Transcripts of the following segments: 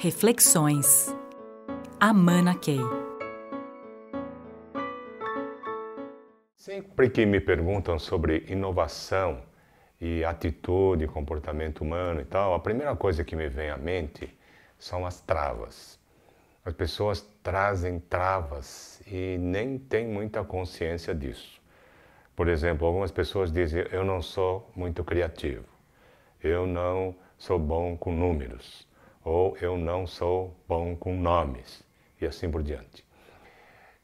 Reflexões. Amana Key. Sempre que me perguntam sobre inovação e atitude, comportamento humano e tal, a primeira coisa que me vem à mente são as travas. As pessoas trazem travas e nem têm muita consciência disso. Por exemplo, algumas pessoas dizem: Eu não sou muito criativo, eu não sou bom com números, ou eu não sou bom com nomes, e assim por diante.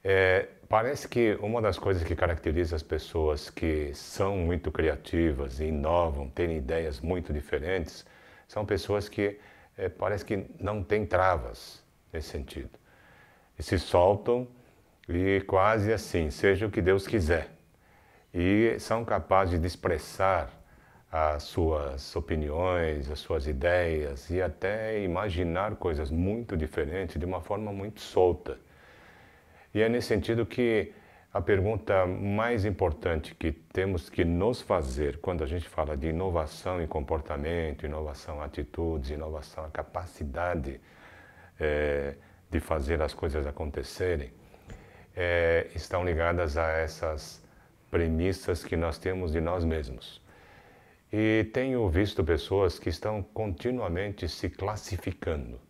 É, parece que uma das coisas que caracteriza as pessoas que são muito criativas inovam, têm ideias muito diferentes, são pessoas que é, parece que não têm travas nesse sentido. E se soltam e quase assim, seja o que Deus quiser. E são capazes de expressar as suas opiniões, as suas ideias e até imaginar coisas muito diferentes de uma forma muito solta. E é nesse sentido que a pergunta mais importante que temos que nos fazer quando a gente fala de inovação em comportamento, inovação em atitudes, inovação a capacidade é, de fazer as coisas acontecerem, é, estão ligadas a essas premissas que nós temos de nós mesmos. E tenho visto pessoas que estão continuamente se classificando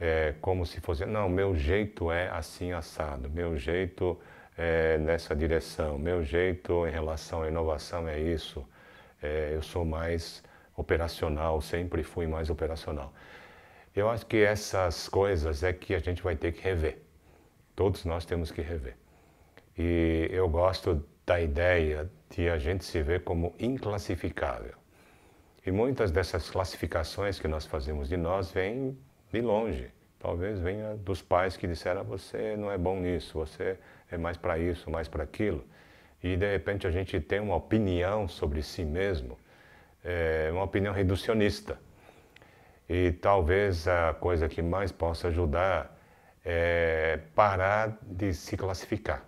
é, como se fosse, não, meu jeito é assim assado, meu jeito é nessa direção, meu jeito em relação à inovação é isso, é, eu sou mais operacional, sempre fui mais operacional. Eu acho que essas coisas é que a gente vai ter que rever. Todos nós temos que rever. E eu gosto da ideia de a gente se ver como inclassificável. E muitas dessas classificações que nós fazemos de nós vêm de longe. Talvez venha dos pais que disseram: você não é bom nisso, você é mais para isso, mais para aquilo. E de repente a gente tem uma opinião sobre si mesmo, é, uma opinião reducionista. E talvez a coisa que mais possa ajudar é parar de se classificar,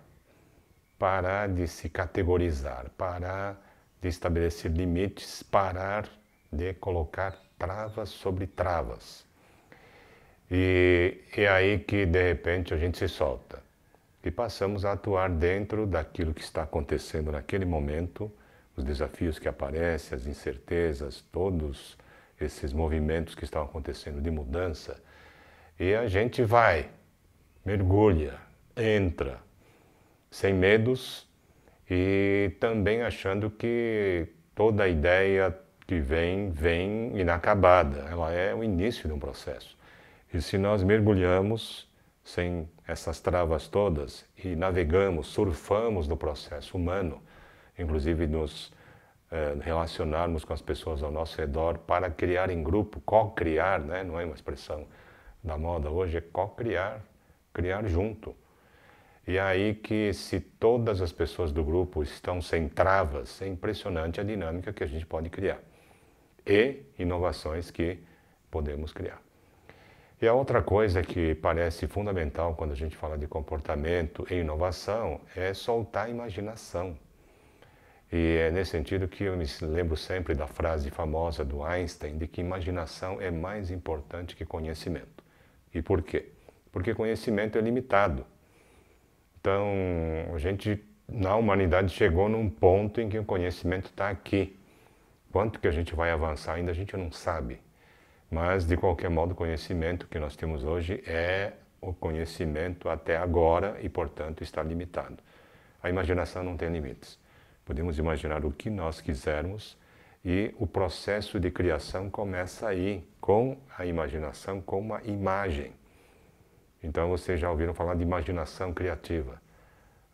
parar de se categorizar, parar de estabelecer limites, parar de colocar travas sobre travas. E é aí que de repente a gente se solta e passamos a atuar dentro daquilo que está acontecendo naquele momento, os desafios que aparecem, as incertezas, todos esses movimentos que estão acontecendo de mudança. E a gente vai, mergulha, entra, sem medos e também achando que toda ideia que vem, vem inacabada. Ela é o início de um processo. E se nós mergulhamos sem essas travas todas e navegamos, surfamos no processo humano, inclusive nos eh, relacionarmos com as pessoas ao nosso redor para criar em grupo, co-criar, né? não é uma expressão da moda hoje, é co-criar, criar junto. E é aí que se todas as pessoas do grupo estão sem travas, é impressionante a dinâmica que a gente pode criar e inovações que podemos criar. E a outra coisa que parece fundamental quando a gente fala de comportamento e inovação é soltar a imaginação. E é nesse sentido que eu me lembro sempre da frase famosa do Einstein de que imaginação é mais importante que conhecimento. E por quê? Porque conhecimento é limitado. Então, a gente, na humanidade, chegou num ponto em que o conhecimento está aqui. Quanto que a gente vai avançar ainda a gente não sabe. Mas, de qualquer modo, o conhecimento que nós temos hoje é o conhecimento até agora e, portanto, está limitado. A imaginação não tem limites. Podemos imaginar o que nós quisermos e o processo de criação começa aí, com a imaginação, com uma imagem. Então, vocês já ouviram falar de imaginação criativa.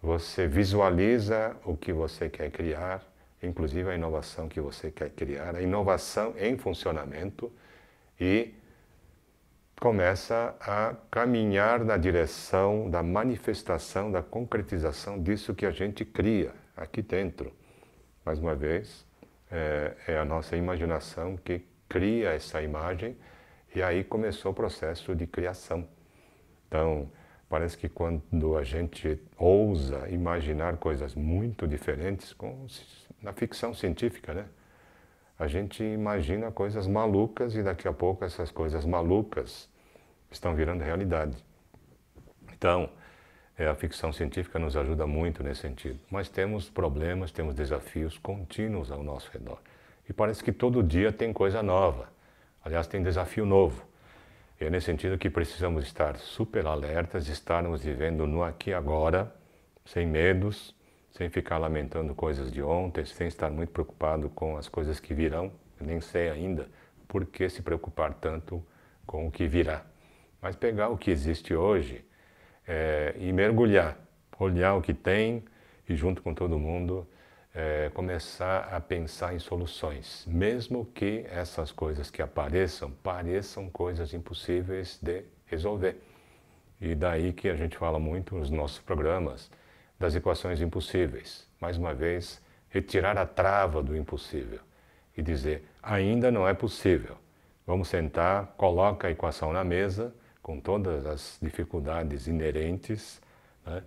Você visualiza o que você quer criar, inclusive a inovação que você quer criar, a inovação em funcionamento e começa a caminhar na direção da manifestação, da concretização disso que a gente cria aqui dentro. Mais uma vez, é, é, a nossa imaginação que cria essa imagem e aí começou o processo de criação. Então, parece que quando a gente ousa imaginar coisas muito diferentes, com, na ficção científica, né? a gente imagina coisas malucas e daqui a pouco essas coisas malucas estão virando realidade. Então, é, a ficção científica nos ajuda muito nesse sentido. Mas temos problemas, temos desafios contínuos ao nosso redor. E parece que todo dia tem coisa nova. Aliás, tem desafio novo. E é nesse sentido que precisamos estar super alertas, estarmos vivendo no aqui e agora, sem medos, sem ficar lamentando coisas de ontem, sem estar muito preocupado com as coisas que virão. Nem sei ainda por que se preocupar tanto com o que virá. Mas pegar o que existe hoje é, e mergulhar, olhar o que tem e, junto com todo mundo, é, começar a pensar em soluções, mesmo que essas coisas que apareçam pareçam coisas impossíveis de resolver. E daí que a gente fala muito nos nossos programas das equações impossíveis. Mais uma vez, retirar a trava do impossível e dizer: ainda não é possível. Vamos sentar, coloca a equação na mesa com todas as dificuldades inerentes. Né?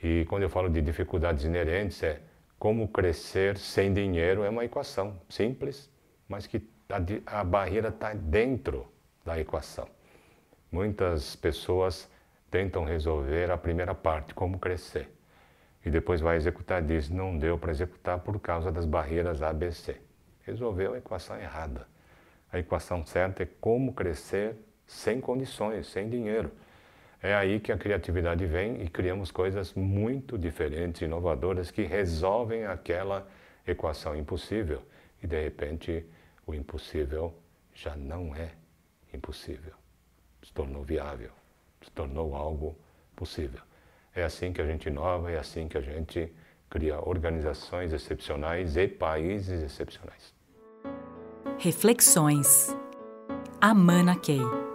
E quando eu falo de dificuldades inerentes, é como crescer sem dinheiro é uma equação simples, mas que a, a barreira está dentro da equação. Muitas pessoas tentam resolver a primeira parte, como crescer, e depois vai executar, diz, não deu para executar por causa das barreiras ABC. Resolveu a equação errada. A equação certa é como crescer sem condições, sem dinheiro. É aí que a criatividade vem e criamos coisas muito diferentes, inovadoras, que resolvem aquela equação impossível. E de repente, o impossível já não é impossível. Se tornou viável, se tornou algo possível. É assim que a gente inova, é assim que a gente cria organizações excepcionais e países excepcionais. Reflexões. Amana Key.